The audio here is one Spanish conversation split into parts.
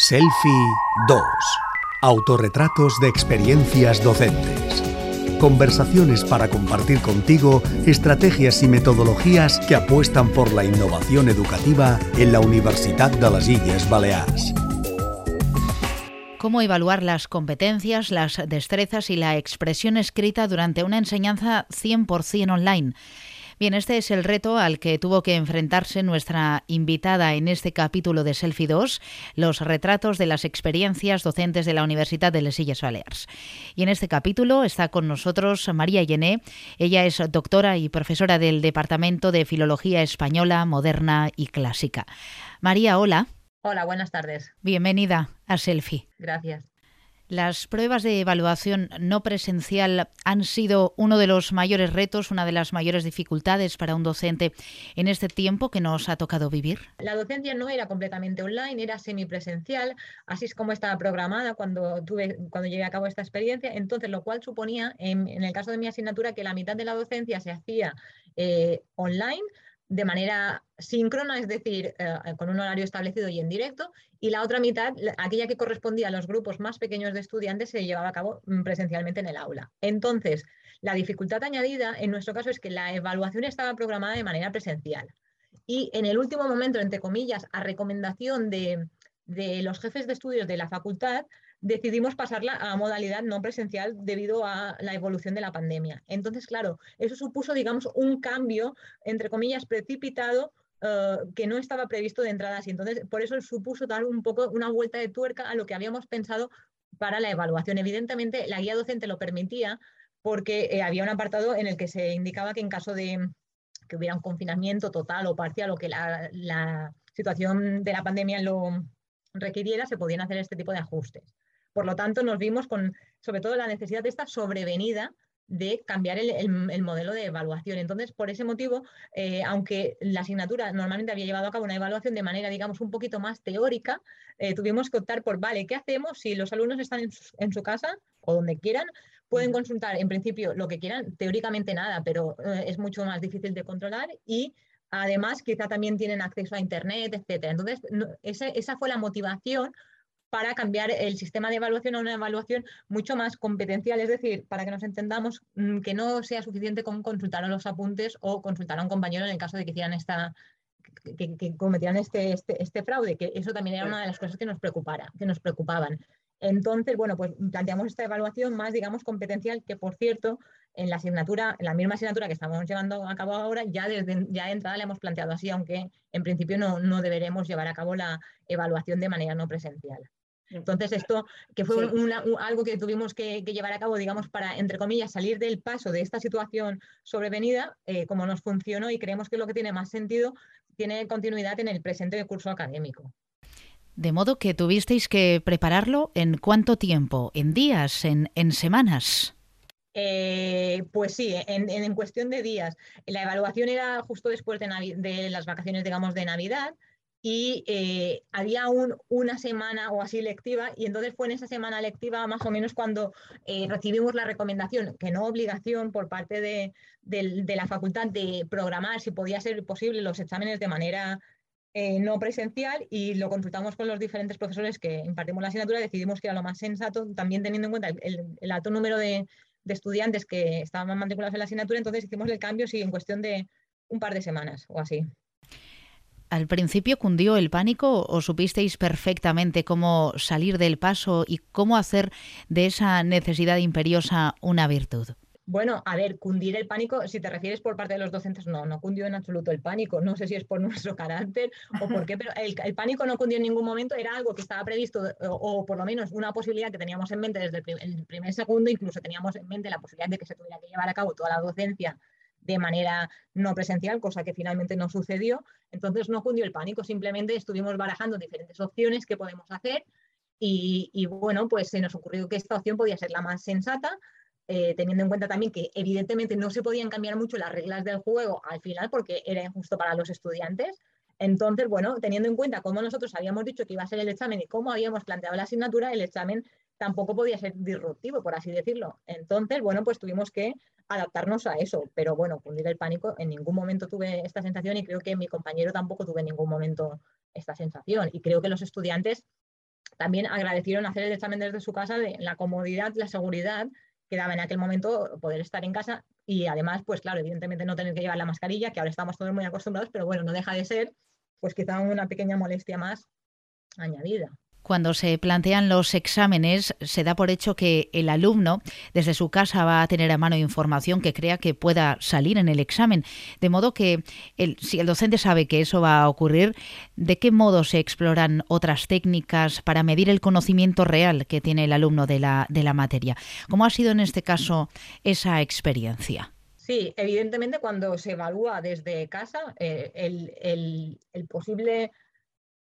Selfie 2. Autorretratos de experiencias docentes. Conversaciones para compartir contigo estrategias y metodologías que apuestan por la innovación educativa en la Universidad de las Illes Baleares. Cómo evaluar las competencias, las destrezas y la expresión escrita durante una enseñanza 100% online. Bien, este es el reto al que tuvo que enfrentarse nuestra invitada en este capítulo de Selfie 2, los retratos de las experiencias docentes de la Universidad de Les Illes Balears. Y en este capítulo está con nosotros María Llené. Ella es doctora y profesora del Departamento de Filología Española, Moderna y Clásica. María, hola. Hola, buenas tardes. Bienvenida a Selfie. Gracias. Las pruebas de evaluación no presencial han sido uno de los mayores retos, una de las mayores dificultades para un docente en este tiempo que nos ha tocado vivir. La docencia no era completamente online, era semipresencial, así es como estaba programada cuando, tuve, cuando llegué a cabo esta experiencia, entonces lo cual suponía, en, el caso de mi asignatura, que la mitad de la docencia se hacía eh, online, de manera síncrona, es decir, eh, con un horario establecido y en directo, y la otra mitad, aquella que correspondía a los grupos más pequeños de estudiantes, se llevaba a cabo mm, presencialmente en el aula. Entonces, la dificultad añadida en nuestro caso es que la evaluación estaba programada de manera presencial. Y en el último momento, entre comillas, a recomendación de, de los jefes de estudios de la facultad, decidimos pasarla a modalidad no presencial debido a la evolución de la pandemia. Entonces, claro, eso supuso, digamos, un cambio, entre comillas, precipitado eh, que no estaba previsto de entrada Y entonces, por eso supuso dar un poco una vuelta de tuerca a lo que habíamos pensado para la evaluación. Evidentemente, la guía docente lo permitía porque eh, había un apartado en el que se indicaba que en caso de que hubiera un confinamiento total o parcial o que la, la situación de la pandemia lo requiriera, se podían hacer este tipo de ajustes. Por lo tanto, nos vimos con, sobre todo, la necesidad de esta sobrevenida de cambiar el, modelo de evaluación. Entonces, por ese motivo, eh, aunque la asignatura normalmente había llevado a cabo una evaluación de manera, digamos, un poquito más teórica, eh, tuvimos que optar por, vale, ¿qué hacemos si los alumnos están en su, casa o donde quieran? Pueden consultar, en principio, lo que quieran, teóricamente nada, pero eh, es mucho más difícil de controlar y además quizá también tienen acceso a Internet, etc. Entonces, esa fue la motivación para cambiar el sistema de evaluación a una evaluación mucho más competencial, es decir, para que nos entendamos mm, que no sea suficiente con consultar a los apuntes o consultar a un compañero en el caso de que hicieran esta que, cometieran este, este, este, fraude, que eso también era una de las cosas que nos preocupara, que nos preocupaban. Entonces, bueno, pues planteamos esta evaluación más, digamos, competencial, que por cierto, en la asignatura, en la misma asignatura que estamos llevando a cabo ahora, ya desde ya de entrada la hemos planteado así, aunque en principio no, no deberemos llevar a cabo la evaluación de manera no presencial. Entonces, esto que fue algo que tuvimos que, llevar a cabo, digamos, para, entre comillas, salir del paso de esta situación sobrevenida, eh, como nos funcionó y creemos que lo que tiene más sentido, tiene continuidad en el presente curso académico. De modo que tuvisteis que prepararlo en cuánto tiempo, en días, en, semanas. Eh, pues sí, en, cuestión de días. La evaluación era justo después de, de las vacaciones, digamos, de Navidad y eh, había un, una semana o así lectiva y entonces fue en esa semana lectiva más o menos cuando eh, recibimos la recomendación, que no obligación por parte de, la facultad de programar si podía ser posible los exámenes de manera eh, no presencial y lo consultamos con los diferentes profesores que impartimos la asignatura, decidimos que era lo más sensato, también teniendo en cuenta el, alto número de, de, estudiantes que estaban matriculados en la asignatura, entonces hicimos el cambio sí, en cuestión de un par de semanas o así. ¿Al principio cundió el pánico o supisteis perfectamente cómo salir del paso y cómo hacer de esa necesidad imperiosa una virtud? Bueno, a ver, cundir el pánico, si te refieres por parte de los docentes, no, no cundió en absoluto el pánico. No sé si es por nuestro carácter o por qué, pero el, pánico no cundió en ningún momento, era algo que estaba previsto o, por lo menos una posibilidad que teníamos en mente desde el, el primer segundo, incluso teníamos en mente la posibilidad de que se tuviera que llevar a cabo toda la docencia de manera no presencial, cosa que finalmente no sucedió. Entonces no cundió el pánico, simplemente estuvimos barajando diferentes opciones que podemos hacer y, bueno, pues se nos ocurrió que esta opción podía ser la más sensata, eh, teniendo en cuenta también que evidentemente no se podían cambiar mucho las reglas del juego al final porque era injusto para los estudiantes. Entonces, bueno, teniendo en cuenta cómo nosotros habíamos dicho que iba a ser el examen y cómo habíamos planteado la asignatura, el examen tampoco podía ser disruptivo, por así decirlo. Entonces, bueno, pues tuvimos que adaptarnos a eso, pero bueno, cundir el pánico, en ningún momento tuve esta sensación y creo que mi compañero tampoco tuve en ningún momento esta sensación. Y creo que los estudiantes también agradecieron hacer el examen desde su casa de la comodidad, la seguridad que daba en aquel momento poder estar en casa y además, pues claro, evidentemente no tener que llevar la mascarilla, que ahora estamos todos muy acostumbrados, pero bueno, no deja de ser, pues quizá una pequeña molestia más añadida. Cuando se plantean los exámenes, se da por hecho que el alumno desde su casa va a tener a mano información que crea que pueda salir en el examen. De modo que si el docente sabe que eso va a ocurrir, ¿de qué modo se exploran otras técnicas para medir el conocimiento real que tiene el alumno de la, de la materia? ¿Cómo ha sido en este caso esa experiencia? Sí, evidentemente cuando se evalúa desde casa, eh, el, el posible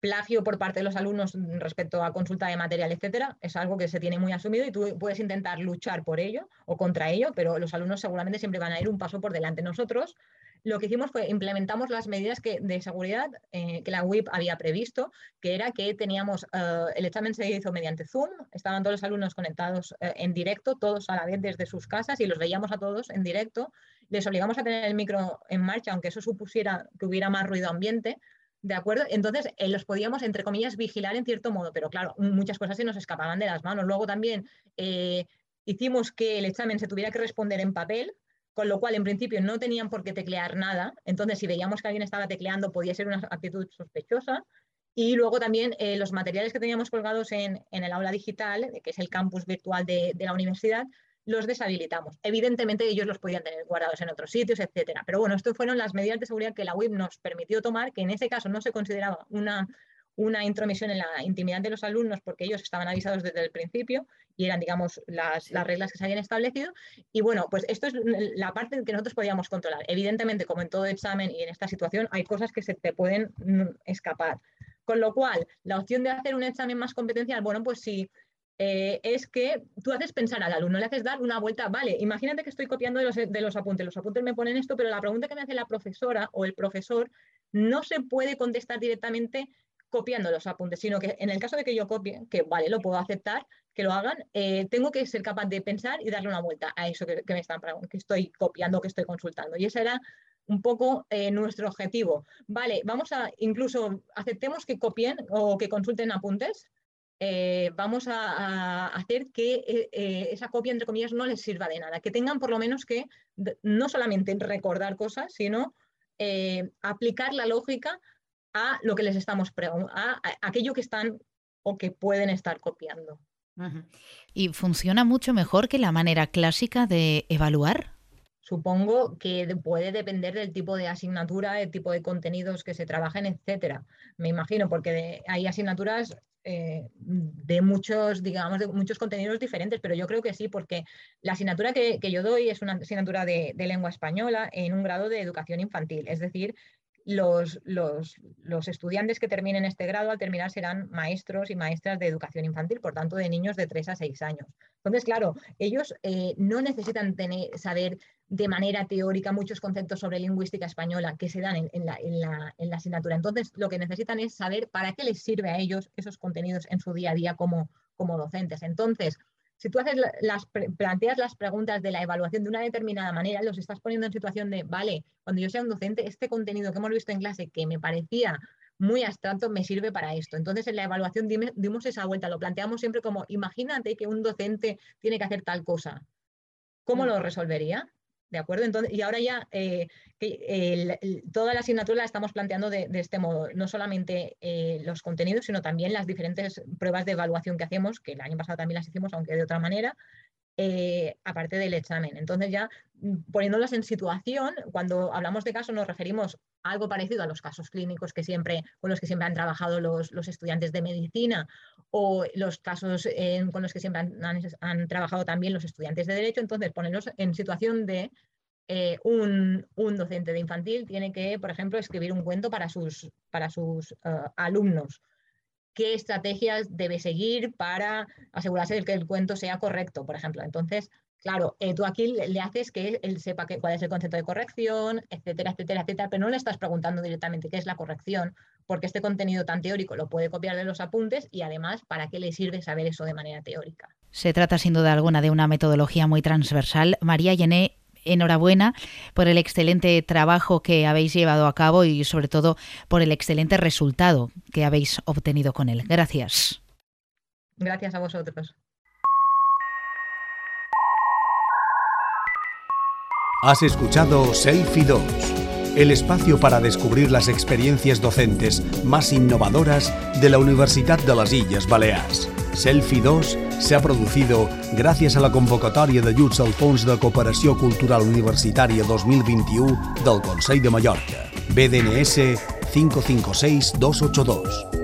plagio por parte de los alumnos respecto a consulta de material, etcétera, es algo que se tiene muy asumido y tú puedes intentar luchar por ello o contra ello, pero los alumnos seguramente siempre van a ir un paso por delante. Nosotros lo que hicimos fue implementamos las medidas que, de seguridad eh, que la WIP había previsto, que era que teníamos, eh, el examen se hizo mediante Zoom, estaban todos los alumnos conectados eh, en directo, todos a la vez desde sus casas y los veíamos a todos en directo. Les obligamos a tener el micro en marcha, aunque eso supusiera que hubiera más ruido ambiente, ¿De acuerdo? Entonces, eh, los podíamos, entre comillas, vigilar en cierto modo, pero claro, muchas cosas se nos escapaban de las manos. Luego también eh, hicimos que el examen se tuviera que responder en papel, con lo cual en principio no tenían por qué teclear nada. Entonces, si veíamos que alguien estaba tecleando, podía ser una actitud sospechosa. Y luego también eh, los materiales que teníamos colgados en, el aula digital, que es el campus virtual de la universidad, los deshabilitamos. Evidentemente ellos los podían tener guardados en otros sitios, etcétera. Pero bueno, esto fueron las medidas de seguridad que la web nos permitió tomar, que en ese caso no se consideraba una, una intromisión en la intimidad de los alumnos porque ellos estaban avisados desde el principio y eran, digamos, las, las, reglas que se habían establecido. Y bueno, pues esto es la parte que nosotros podíamos controlar. Evidentemente, como en todo examen y en esta situación, hay cosas que se te pueden mm, escapar. Con lo cual, la opción de hacer un examen más competencial, bueno, pues si eh, es que tú haces pensar al alumno, le haces dar una vuelta, vale, imagínate que estoy copiando de los, de los apuntes, los apuntes me ponen esto, pero la pregunta que me hace la profesora o el profesor no se puede contestar directamente copiando los apuntes, sino que en el caso de que yo copie, que vale, lo puedo aceptar, que lo hagan, eh, tengo que ser capaz de pensar y darle una vuelta a eso que, me están que estoy copiando, que estoy consultando. Y ese era un poco eh, nuestro objetivo. Vale, vamos a incluso aceptemos que copien o que consulten apuntes, eh, vamos a, hacer que eh, eh, esa copia, entre comillas, no les sirva de nada, que tengan por lo menos que no solamente recordar cosas, sino aplicar la lógica a lo que les estamos preguntando, a, aquello que están o que pueden estar copiando. ¿Y funciona mucho mejor que la manera clásica de evaluar? Supongo que puede depender del tipo de asignatura, el tipo de contenidos que se trabajen, etcétera. Me imagino, porque hay asignaturas eh, de muchos, digamos, de muchos contenidos diferentes, pero yo creo que sí, porque la asignatura que, yo doy es una asignatura de, lengua española en un grado de educación infantil, es decir, los, los, estudiantes que terminen este grado al terminar serán maestros y maestras de educación infantil, por tanto, de niños de 3 a 6 años. Entonces, claro, ellos eh, no necesitan tener, saber de manera teórica muchos conceptos sobre lingüística española que se dan en, la, asignatura. Entonces, lo que necesitan es saber para qué les sirve a ellos esos contenidos en su día a día como, como docentes. Entonces, si tú haces las, planteas las preguntas de la evaluación de una determinada manera, los estás poniendo en situación de, vale, cuando yo sea un docente, este contenido que hemos visto en clase que me parecía muy abstracto me sirve para esto. Entonces, en la evaluación dimos esa vuelta, lo planteamos siempre como, imagínate que un docente tiene que hacer tal cosa. ¿Cómo mm. lo resolvería? ¿De acuerdo? Entonces, y ahora ya eh, toda la asignatura la estamos planteando de, este modo, no solamente eh, los contenidos, sino también las diferentes pruebas de evaluación que hacemos, que el año pasado también las hicimos, aunque de otra manera, eh, aparte del examen. Entonces ya mm, poniéndolas en situación, cuando hablamos de casos nos referimos a algo parecido a los casos clínicos que siempre, con los que siempre han trabajado los, estudiantes de medicina o los casos con los que siempre han, trabajado también los estudiantes de derecho. Entonces ponerlos en situación de eh, un, docente de infantil tiene que, por ejemplo, escribir un cuento para sus, para sus eh, alumnos qué estrategias debe seguir para asegurarse de que el cuento sea correcto, por ejemplo. Entonces, claro, eh, tú aquí le, haces que él sepa que, cuál es el concepto de corrección, etcétera, etcétera, etcétera, pero no le estás preguntando directamente qué es la corrección, porque este contenido tan teórico lo puede copiar de los apuntes y además, ¿para qué le sirve saber eso de manera teórica? Se trata sin duda alguna de una metodología muy transversal. María Llené, enhorabuena por el excelente trabajo que habéis llevado a cabo y sobre todo por el excelente resultado que habéis obtenido con él. Gracias. Gracias a vosotros. Has escuchado Selfie 2, el espacio para descubrir las experiencias docentes más innovadoras de la Universidad de las Islas Baleares. Selfie 2 se ha producido a la convocatòria d'ajuts al Fons de Cooperació Cultural Universitària 2021 del Consell de Mallorca, BDNS 556282.